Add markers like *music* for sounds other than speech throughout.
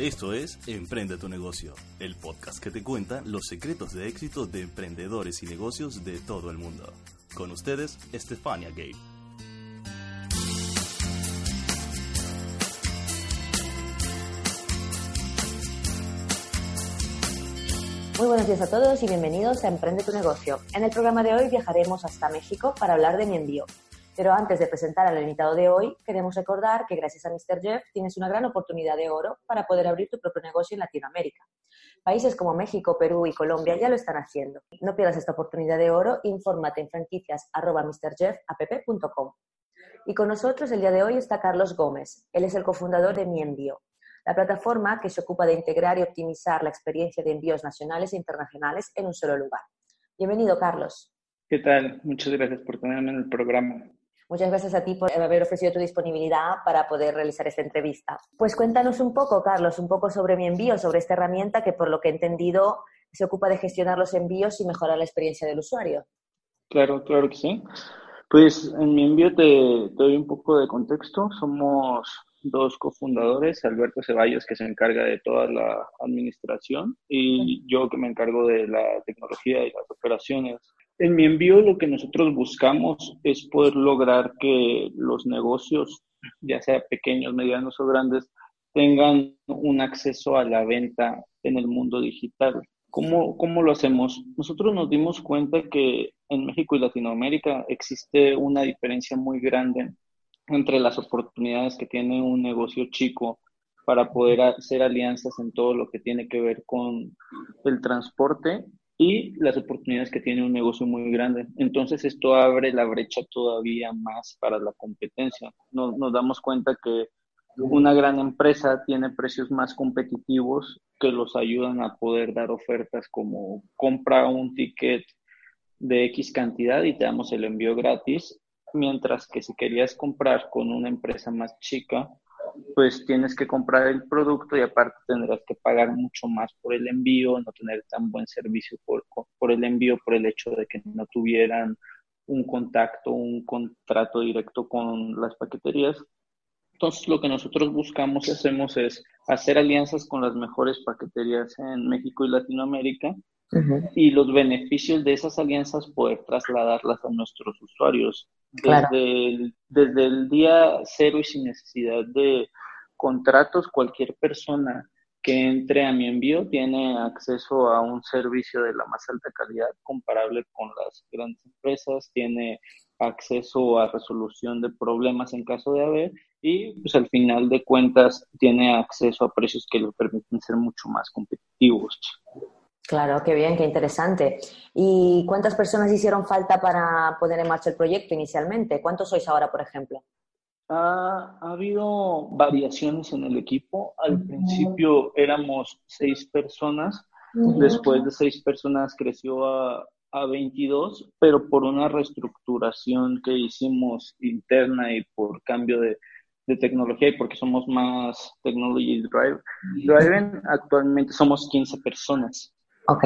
Esto es Emprende tu negocio, el podcast que te cuenta los secretos de éxito de emprendedores y negocios de todo el mundo. Con ustedes, Estefania Gay. Muy buenos días a todos y bienvenidos a Emprende tu negocio. En el programa de hoy viajaremos hasta México para hablar de mi envío, pero antes de presentar al invitado de hoy, queremos recordar que gracias a Mr. Jeff tienes una gran oportunidad de oro para poder abrir tu propio negocio en Latinoamérica. Países como México, Perú y Colombia ya lo están haciendo. No pierdas esta oportunidad de oro, infórmate en franquicias.mrjeffapp.com. Y con nosotros el día de hoy está Carlos Gómez. Él es el cofundador de Mi Envío, la plataforma que se ocupa de integrar y optimizar la experiencia de envíos nacionales e internacionales en un solo lugar. Bienvenido, Carlos. ¿Qué tal? Muchas gracias por tenerme en el programa. Muchas gracias a ti por haber ofrecido tu disponibilidad para poder realizar esta entrevista. Pues cuéntanos un poco, Carlos, un poco sobre mi envío, sobre esta herramienta que, por lo que he entendido, se ocupa de gestionar los envíos y mejorar la experiencia del usuario. Claro, claro que sí. Pues en mi envío te, doy un poco de contexto. Somos dos cofundadores, Alberto Ceballos, que se encarga de toda la administración, y yo que me encargo de la tecnología y las operaciones. En mi envío lo que nosotros buscamos es poder lograr que los negocios, ya sea pequeños, medianos o grandes, tengan un acceso a la venta en el mundo digital. ¿Cómo, ¿Cómo, lo hacemos? Nosotros nos dimos cuenta que en México y Latinoamérica existe una diferencia muy grande entre las oportunidades que tiene un negocio chico para poder hacer alianzas en todo lo que tiene que ver con el transporte y las oportunidades que tiene un negocio muy grande. Entonces esto abre la brecha todavía más para la competencia. Nos, nos damos cuenta que una gran empresa tiene precios más competitivos que los ayudan a poder dar ofertas como compra un ticket de X cantidad y te damos el envío gratis, mientras que si querías comprar con una empresa más chica, pues tienes que comprar el producto y aparte tendrás que pagar mucho más por el envío, no tener tan buen servicio por, por el envío, por el hecho de que no tuvieran un contacto, un contrato directo con las paqueterías. Entonces, lo que nosotros buscamos y hacemos es hacer alianzas con las mejores paqueterías en México y Latinoamérica y los beneficios de esas alianzas poder trasladarlas a nuestros usuarios desde, el, desde el día cero y sin necesidad de contratos, cualquier persona que entre a mi envío tiene acceso a un servicio de la más alta calidad comparable con las grandes empresas, tiene acceso a resolución de problemas en caso de haber y pues al final de cuentas tiene acceso a precios que le permiten ser mucho más competitivos. Claro, qué bien, qué interesante. ¿Y cuántas personas hicieron falta para poner en marcha el proyecto inicialmente? ¿Cuántos sois ahora, por ejemplo? Ha, habido variaciones en el equipo. Al principio éramos seis personas, después de seis personas creció a, a 22, pero por una reestructuración que hicimos interna y por cambio de, de tecnología y porque somos más technology drive, driven, actualmente somos 15 personas. Ok.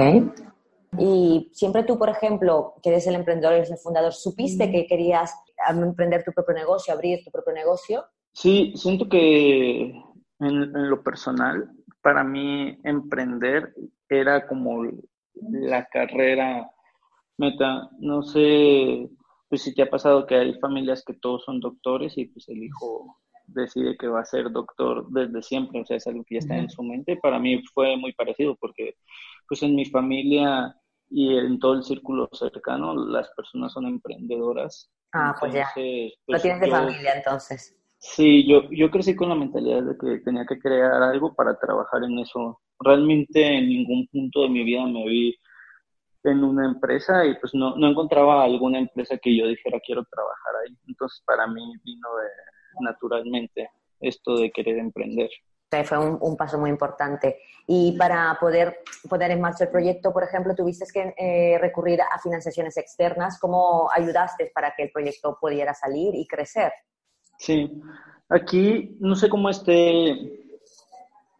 Y siempre tú, por ejemplo, que eres el emprendedor, eres el fundador, ¿supiste que querías emprender tu propio negocio, abrir tu propio negocio? Sí, siento que en, lo personal, para mí emprender era como la carrera meta. No sé, pues si te ha pasado que hay familias que todos son doctores y pues el hijo decide que va a ser doctor desde siempre, o sea, es algo que ya está en su mente. Para mí fue muy parecido porque pues en mi familia y en todo el círculo cercano las personas son emprendedoras. Ah, pues ya. Lo tienes de familia entonces. Sí, yo, yo crecí con la mentalidad de que tenía que crear algo para trabajar en eso. Realmente en ningún punto de mi vida me vi en una empresa y pues no, no encontraba alguna empresa que yo dijera quiero trabajar ahí. Entonces para mí vino de, naturalmente esto de querer emprender fue un, paso muy importante. Y para poder poner en marcha el proyecto, por ejemplo, tuviste que eh, recurrir a financiaciones externas. ¿Cómo ayudaste para que el proyecto pudiera salir y crecer? Sí, aquí no sé cómo esté,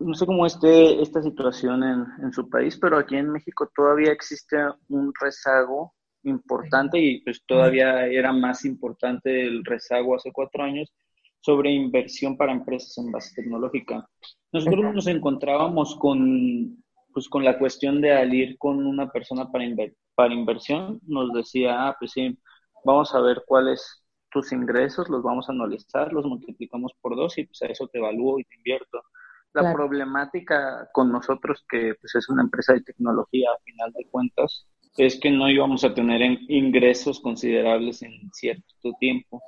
no sé cómo esté esta situación en, en su país, pero aquí en México todavía existe un rezago importante y pues todavía era más importante el rezago hace cuatro años sobre inversión para empresas en base tecnológica. Nosotros nos encontrábamos con, pues, con la cuestión de al ir con una persona para, para inversión, nos decía, ah, pues sí, vamos a ver cuáles tus ingresos, los vamos a analizar, los multiplicamos por dos y pues a eso te evalúo y te invierto. La problemática con nosotros, que pues es una empresa de tecnología a final de cuentas, es que no íbamos a tener ingresos considerables en cierto tiempo.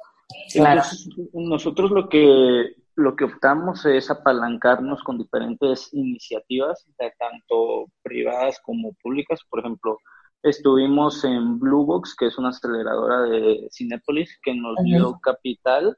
Entonces, nosotros lo que, lo que optamos es apalancarnos con diferentes iniciativas, tanto privadas como públicas. Por ejemplo, estuvimos en Bluebox, que es una aceleradora de Cinepolis, que nos dio capital,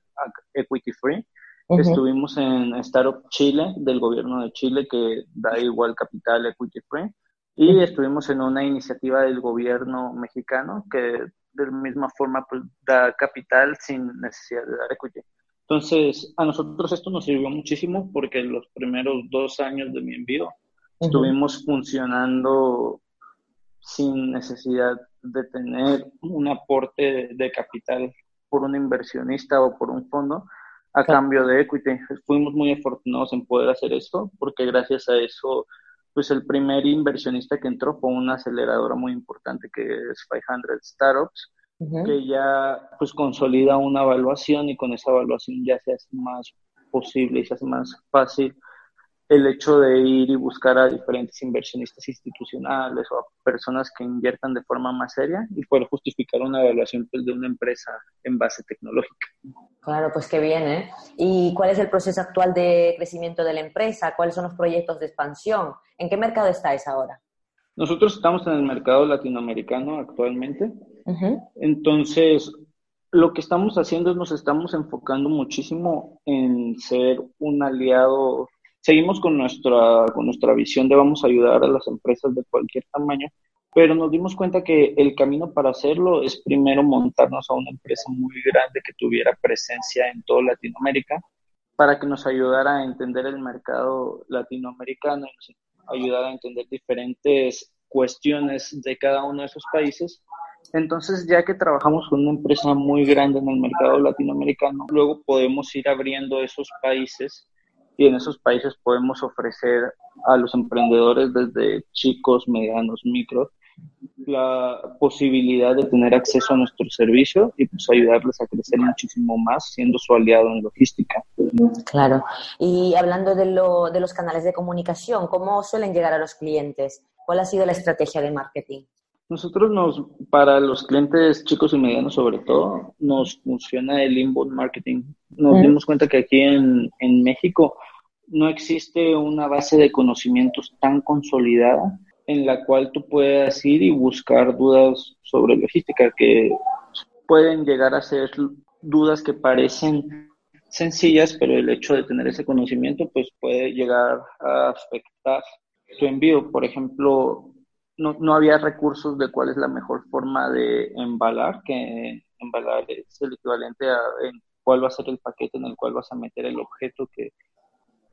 equity free, Estuvimos en Startup Chile, del gobierno de Chile, que da igual capital equity free. Y estuvimos en una iniciativa del gobierno mexicano que de la misma forma pues, da capital sin necesidad de dar equity. Entonces, a nosotros esto nos sirvió muchísimo porque los primeros dos años de mi envío estuvimos funcionando sin necesidad de tener un aporte de capital por un inversionista o por un fondo, a cambio de equity. Fuimos muy afortunados en poder hacer esto porque gracias a eso, pues el primer inversionista que entró fue una aceleradora muy importante que es 500 Startups, que ya pues consolida una evaluación y con esa evaluación ya se hace más posible y se hace más fácil el hecho de ir y buscar a diferentes inversionistas institucionales o a personas que inviertan de forma más seria y poder justificar una evaluación pues, de una empresa en base tecnológica. Claro, pues qué bien, ¿eh? ¿Y cuál es el proceso actual de crecimiento de la empresa? ¿Cuáles son los proyectos de expansión? ¿En qué mercado estáis ahora? Nosotros estamos en el mercado latinoamericano actualmente. Entonces, lo que estamos haciendo es nos estamos enfocando muchísimo en ser un aliado seguimos con nuestra, con nuestra visión de vamos a ayudar a las empresas de cualquier tamaño, pero nos dimos cuenta que el camino para hacerlo es primero montarnos a una empresa muy grande que tuviera presencia en toda Latinoamérica para que nos ayudara a entender el mercado latinoamericano y ayudara a entender diferentes cuestiones de cada uno de esos países. Entonces, ya que trabajamos con una empresa muy grande en el mercado latinoamericano, luego podemos ir abriendo esos países y en esos países podemos ofrecer a los emprendedores desde chicos, medianos, micros, la posibilidad de tener acceso a nuestro servicio y pues ayudarles a crecer muchísimo más siendo su aliado en logística. Claro. Y hablando de, lo, de los canales de comunicación, ¿cómo suelen llegar a los clientes? ¿Cuál ha sido la estrategia de marketing? Nosotros nos, para los clientes chicos y medianos sobre todo, nos funciona el inbound marketing. Nos dimos cuenta que aquí en, en México no existe una base de conocimientos tan consolidada en la cual tú puedas ir y buscar dudas sobre logística que pueden llegar a ser dudas que parecen sencillas, pero el hecho de tener ese conocimiento pues puede llegar a afectar tu envío. Por ejemplo, no, no había recursos de cuál es la mejor forma de embalar, que embalar es el equivalente a en cuál va a ser el paquete en el cual vas a meter el objeto que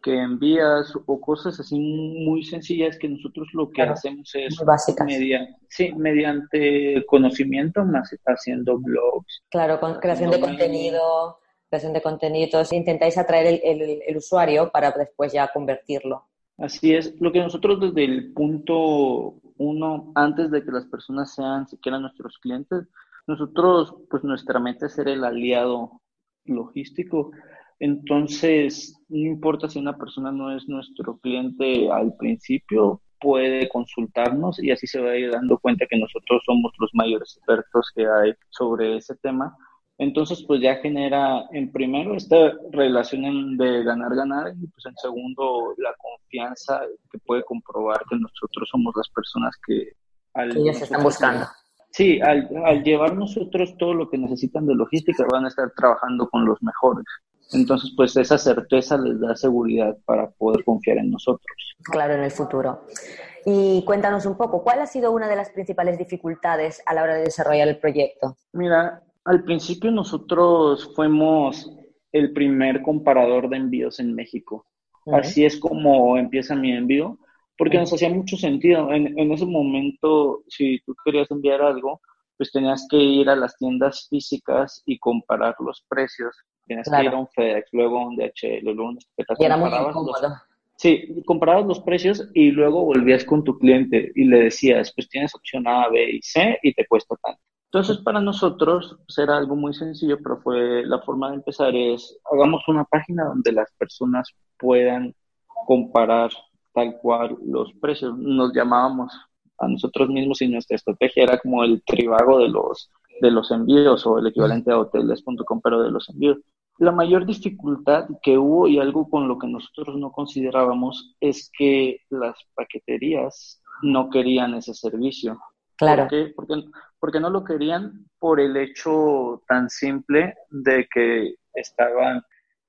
que envías o cosas así muy sencillas que nosotros lo que hacemos es mediante, sí, mediante conocimiento más haciendo blogs. Claro, con creación de contenido, creación de contenidos, intentáis atraer el, el, usuario para después ya convertirlo. Así es, lo que nosotros desde el punto uno, antes de que las personas sean siquiera nuestros clientes, nosotros, pues nuestra meta es ser el aliado logístico entonces, no importa si una persona no es nuestro cliente al principio, puede consultarnos y así se va a ir dando cuenta que nosotros somos los mayores expertos que hay sobre ese tema. Entonces, pues ya genera en primero esta relación de ganar-ganar y pues en segundo la confianza que puede comprobar que nosotros somos las personas que... Al se están buscando. Sí, al, al llevar nosotros todo lo que necesitan de logística van a estar trabajando con los mejores. Entonces, pues esa certeza les da seguridad para poder confiar en nosotros. Claro, en el futuro. Y cuéntanos un poco, ¿cuál ha sido una de las principales dificultades a la hora de desarrollar el proyecto? Mira, al principio nosotros fuimos el primer comparador de envíos en México. Así es como empieza mi envío, porque nos hacía mucho sentido. En, en ese momento, si tú querías enviar algo, pues tenías que ir a las tiendas físicas y comparar los precios Tienes que ir a un FedEx, luego a un DHL, luego a un Y era muy incómodo. Sí, comprabas los precios y luego volvías con tu cliente y le decías, pues tienes opción A, B y C y te cuesta tanto. Entonces, para nosotros era algo muy sencillo, pero fue la forma de empezar es, hagamos una página donde las personas puedan comparar tal cual los precios. Nos llamábamos a nosotros mismos y nuestra estrategia era como el tribago de los, de los envíos o el equivalente a hoteles.com, pero de los envíos. La mayor dificultad que hubo y algo con lo que nosotros no considerábamos es que las paqueterías no querían ese servicio. Claro. ¿Por qué? Porque, porque no lo querían por el hecho tan simple de que estaban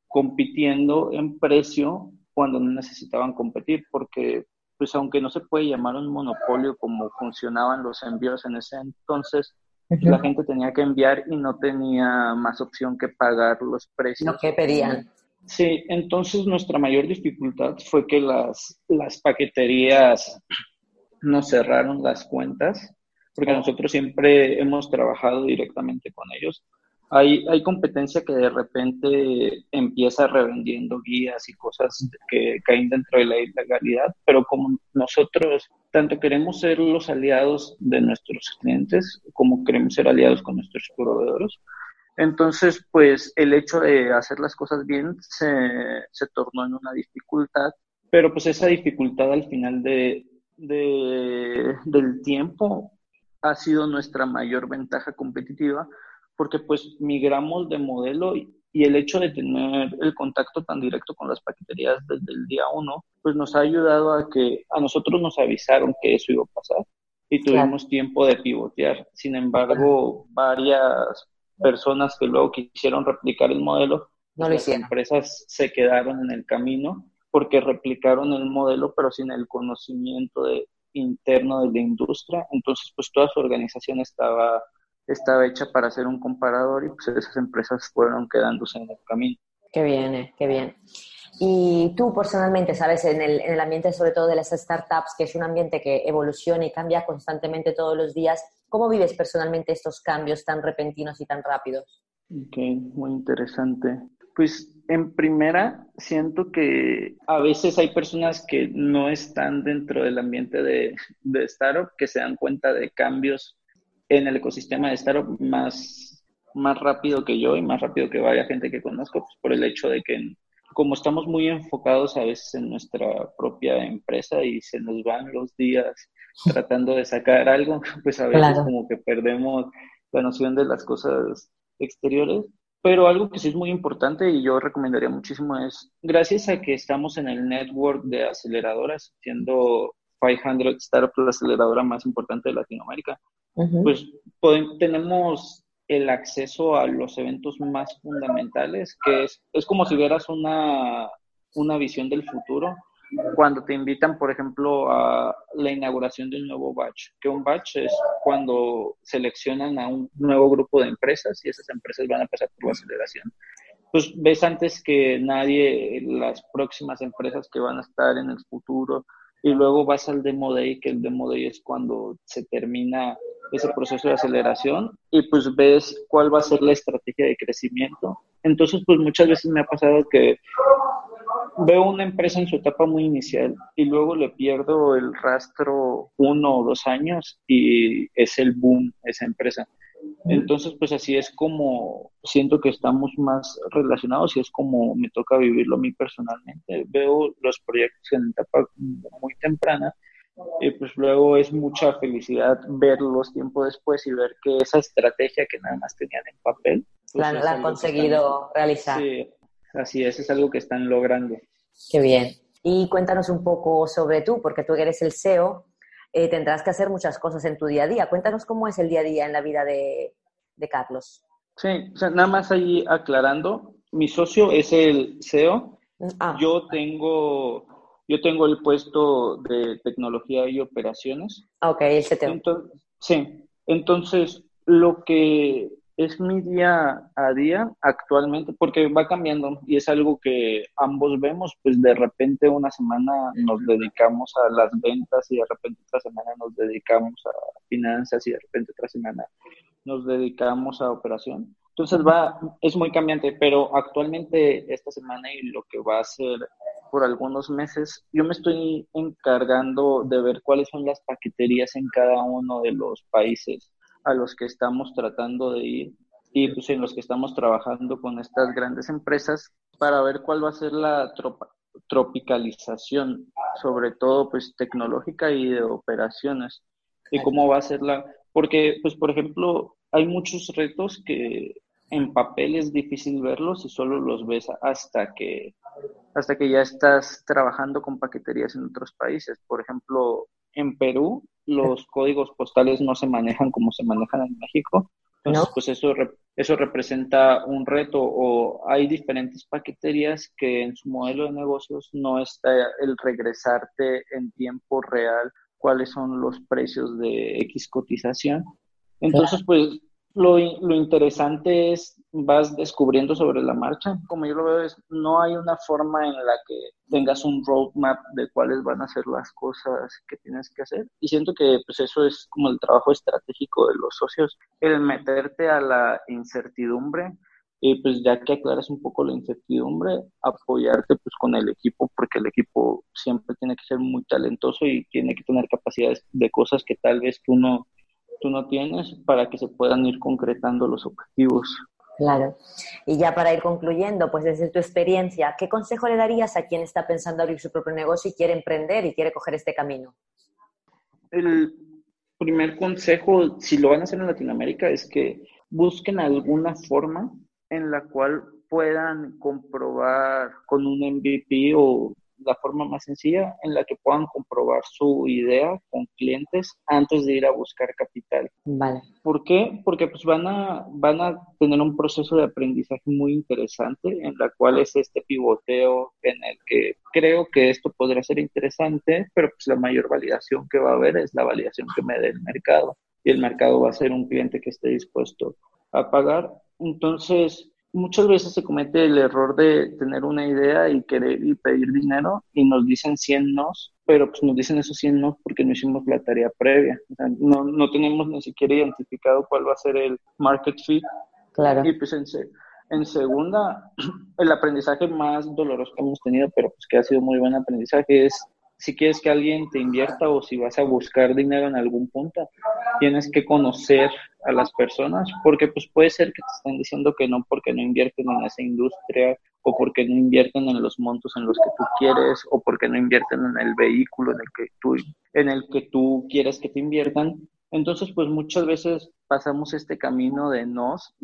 compitiendo en precio cuando no necesitaban competir, porque pues aunque no se puede llamar un monopolio como funcionaban los envíos en ese entonces, la gente tenía que enviar y no tenía más opción que pagar los precios. Lo que pedían. Sí, entonces nuestra mayor dificultad fue que las, las paqueterías nos cerraron las cuentas, porque nosotros siempre hemos trabajado directamente con ellos. Hay, hay competencia que de repente empieza revendiendo guías y cosas que caen dentro de la ilegalidad, pero como nosotros tanto queremos ser los aliados de nuestros clientes como queremos ser aliados con nuestros proveedores, entonces pues el hecho de hacer las cosas bien se, se tornó en una dificultad, pero pues esa dificultad al final de, de, del tiempo ha sido nuestra mayor ventaja competitiva porque pues migramos de modelo y, el hecho de tener el contacto tan directo con las paqueterías desde el día uno, pues nos ha ayudado a que a nosotros nos avisaron que eso iba a pasar y tuvimos tiempo de pivotear. Sin embargo, varias personas que luego quisieron replicar el modelo, no las empresas se quedaron en el camino porque replicaron el modelo pero sin el conocimiento de, interno de la industria. Entonces, pues toda su organización estaba estaba hecha para hacer un comparador y pues esas empresas fueron quedándose en el camino. Qué bien, eh, qué bien. Y tú personalmente, sabes, en el, en el ambiente sobre todo de las startups, que es un ambiente que evoluciona y cambia constantemente todos los días, ¿cómo vives personalmente estos cambios tan repentinos y tan rápidos? Ok, muy interesante. Pues en primera, siento que a veces hay personas que no están dentro del ambiente de, de startup, que se dan cuenta de cambios en el ecosistema de startup más, más rápido que yo y más rápido que vaya gente que conozco, pues por el hecho de que como estamos muy enfocados a veces en nuestra propia empresa y se nos van los días tratando de sacar algo, *laughs* pues a veces como que perdemos la noción de las cosas exteriores. Pero algo que sí es muy importante y yo recomendaría muchísimo es, gracias a que estamos en el network de aceleradoras, siendo 500 Startup la aceleradora más importante de Latinoamérica, pues tenemos el acceso a los eventos más fundamentales, que es, es como si vieras una, una visión del futuro cuando te invitan, por ejemplo, a la inauguración de un nuevo batch, que un batch es cuando seleccionan a un nuevo grupo de empresas y esas empresas van a pasar por la aceleración. Pues ves antes que nadie las próximas empresas que van a estar en el futuro y luego vas al demo day, que el demo day es cuando se termina ese proceso de aceleración y pues ves cuál va a ser la estrategia de crecimiento. Entonces, pues muchas veces me ha pasado que veo una empresa en su etapa muy inicial y luego le pierdo el rastro uno o dos años y es el boom esa empresa. Entonces, pues así es como siento que estamos más relacionados y es como me toca vivirlo a mí personalmente. Veo los proyectos en etapa muy temprana y pues luego es mucha felicidad verlos tiempo después y ver que esa estrategia que nada más tenían en papel. Pues la, han conseguido realizar. Sí, así es, es algo que están logrando. Qué bien. Y cuéntanos un poco sobre tú, porque tú eres el CEO, eh, tendrás que hacer muchas cosas en tu día a día. Cuéntanos cómo es el día a día en la vida de, de Carlos. Sí, o sea, nada más ahí aclarando, mi socio es el CEO. Ah. Yo tengo yo tengo el puesto de tecnología y operaciones. Ok, el CTO. sí, entonces lo que es mi día a día actualmente, porque va cambiando y es algo que ambos vemos, pues de repente una semana nos dedicamos a las ventas y de repente otra semana nos dedicamos a finanzas y de repente otra semana nos dedicamos a operación. Entonces va, es muy cambiante, pero actualmente esta semana y lo que va a ser por algunos meses, yo me estoy encargando de ver cuáles son las paqueterías en cada uno de los países a los que estamos tratando de ir y pues en los que estamos trabajando con estas grandes empresas para ver cuál va a ser la tropicalización, sobre todo pues tecnológica y de operaciones y cómo va a ser la porque pues por ejemplo hay muchos retos que en papel es difícil verlos y solo los ves hasta que hasta que ya estás trabajando con paqueterías en otros países. Por ejemplo, en Perú los códigos postales no se manejan como se manejan en México. Entonces, pues eso, eso representa un reto o hay diferentes paqueterías que en su modelo de negocios no está el regresarte en tiempo real cuáles son los precios de X cotización. Entonces, pues lo, lo, interesante es, vas descubriendo sobre la marcha. Como yo lo veo, es, no hay una forma en la que tengas un roadmap de cuáles van a ser las cosas que tienes que hacer. Y siento que pues eso es como el trabajo estratégico de los socios, el meterte a la incertidumbre y pues ya que aclaras un poco la incertidumbre, apoyarte pues con el equipo, porque el equipo siempre tiene que ser muy talentoso y tiene que tener capacidades de cosas que tal vez tú no tú no tienes para que se puedan ir concretando los objetivos. Claro. Y ya para ir concluyendo, pues desde tu experiencia, ¿qué consejo le darías a quien está pensando abrir su propio negocio y quiere emprender y quiere coger este camino? El primer consejo, si lo van a hacer en Latinoamérica, es que busquen alguna forma en la cual puedan comprobar con un MVP o la forma más sencilla en la que puedan comprobar su idea con clientes antes de ir a buscar capital. Vale. ¿Por qué? Porque pues van a, van a tener un proceso de aprendizaje muy interesante en la cual es este pivoteo en el que creo que esto podría ser interesante, pero pues la mayor validación que va a haber es la validación que me dé el mercado y el mercado va a ser un cliente que esté dispuesto a pagar. Entonces, muchas veces se comete el error de tener una idea y querer y pedir dinero y nos dicen 100 nos, pero pues nos dicen esos 100 nos porque no hicimos la tarea previa. no, no tenemos ni siquiera identificado cuál va a ser el market fit. Claro. Y pues en, en segunda, *clears throat* el aprendizaje más doloroso que hemos tenido, pero pues que ha sido muy buen aprendizaje, es si quieres que alguien te invierta o si vas a buscar dinero en algún punto, tienes que conocer a las personas, porque pues puede ser que te estén diciendo que no porque no invierten en esa industria o porque no invierten en los montos en los que tú quieres o porque no invierten en el vehículo en el que tú en el que tú quieres que te inviertan. Entonces, pues muchas veces pasamos este camino de nos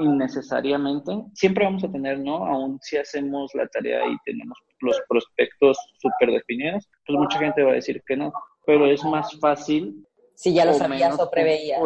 innecesariamente. Siempre vamos a tener no, aún si hacemos la tarea y tenemos los prospectos súper definidos, pues mucha gente va a decir que no, pero es más fácil. Si ya lo sabías o preveías.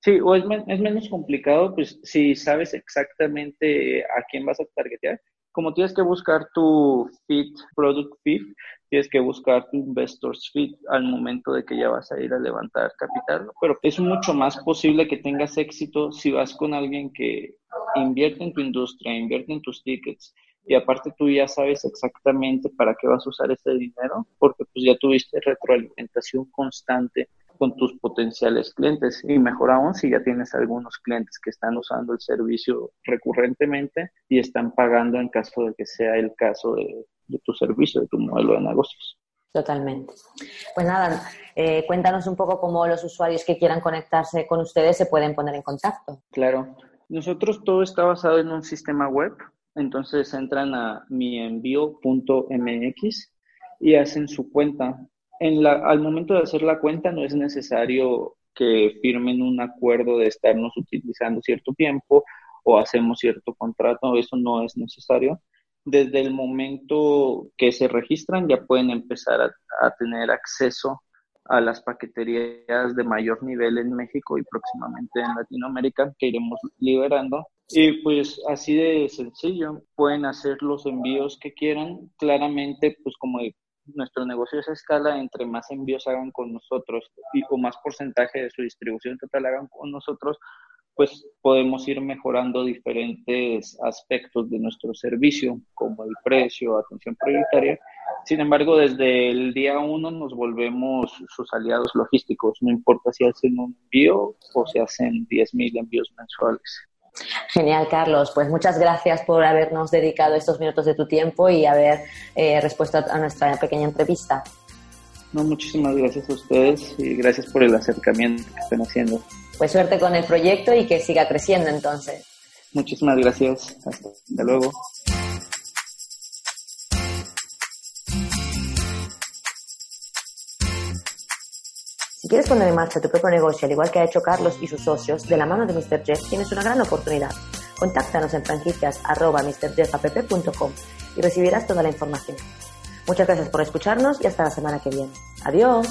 sí, o es, es, menos complicado, pues si sabes exactamente a quién vas a targetear, como tienes que buscar tu fit, product fit, tienes que buscar tu investors fit al momento de que ya vas a ir a levantar capital, pero es mucho más posible que tengas éxito si vas con alguien que invierte en tu industria, invierte en tus tickets y aparte tú ya sabes exactamente para qué vas a usar ese dinero porque pues ya tuviste retroalimentación constante con tus potenciales clientes. Y mejor aún si ya tienes algunos clientes que están usando el servicio recurrentemente y están pagando en caso de que sea el caso de, tu servicio, de tu modelo de negocios. Totalmente. Pues nada, eh, cuéntanos un poco cómo los usuarios que quieran conectarse con ustedes se pueden poner en contacto. Claro. Nosotros todo está basado en un sistema web, entonces entran a mienvío.mx y hacen su cuenta en la, al momento de hacer la cuenta no es necesario que firmen un acuerdo de estarnos utilizando cierto tiempo o hacemos cierto contrato, eso no es necesario. Desde el momento que se registran ya pueden empezar a, tener acceso a las paqueterías de mayor nivel en México y próximamente en Latinoamérica que iremos liberando. Y pues así de sencillo, pueden hacer los envíos que quieran. Claramente, pues como nuestro negocio es a escala, entre más envíos hagan con nosotros y o más porcentaje de su distribución total hagan con nosotros, pues podemos ir mejorando diferentes aspectos de nuestro servicio, como el precio, atención prioritaria. Sin embargo, desde el día uno nos volvemos sus aliados logísticos, no importa si hacen un envío o si hacen 10.000 envíos mensuales. Genial, Carlos. Pues muchas gracias por habernos dedicado estos minutos de tu tiempo y haber eh, respuesto a nuestra pequeña entrevista. No, muchísimas gracias a ustedes y gracias por el acercamiento que están haciendo. Pues suerte con el proyecto y que siga creciendo entonces. Muchísimas gracias. Hasta luego. Si quieres poner en marcha tu propio negocio, al igual que ha hecho Carlos y sus socios, de la mano de Mr. Jeff, tienes una gran oportunidad. Contáctanos en franquicias.mrjeffapp.com y recibirás toda la información. Muchas gracias por escucharnos y hasta la semana que viene. Adiós.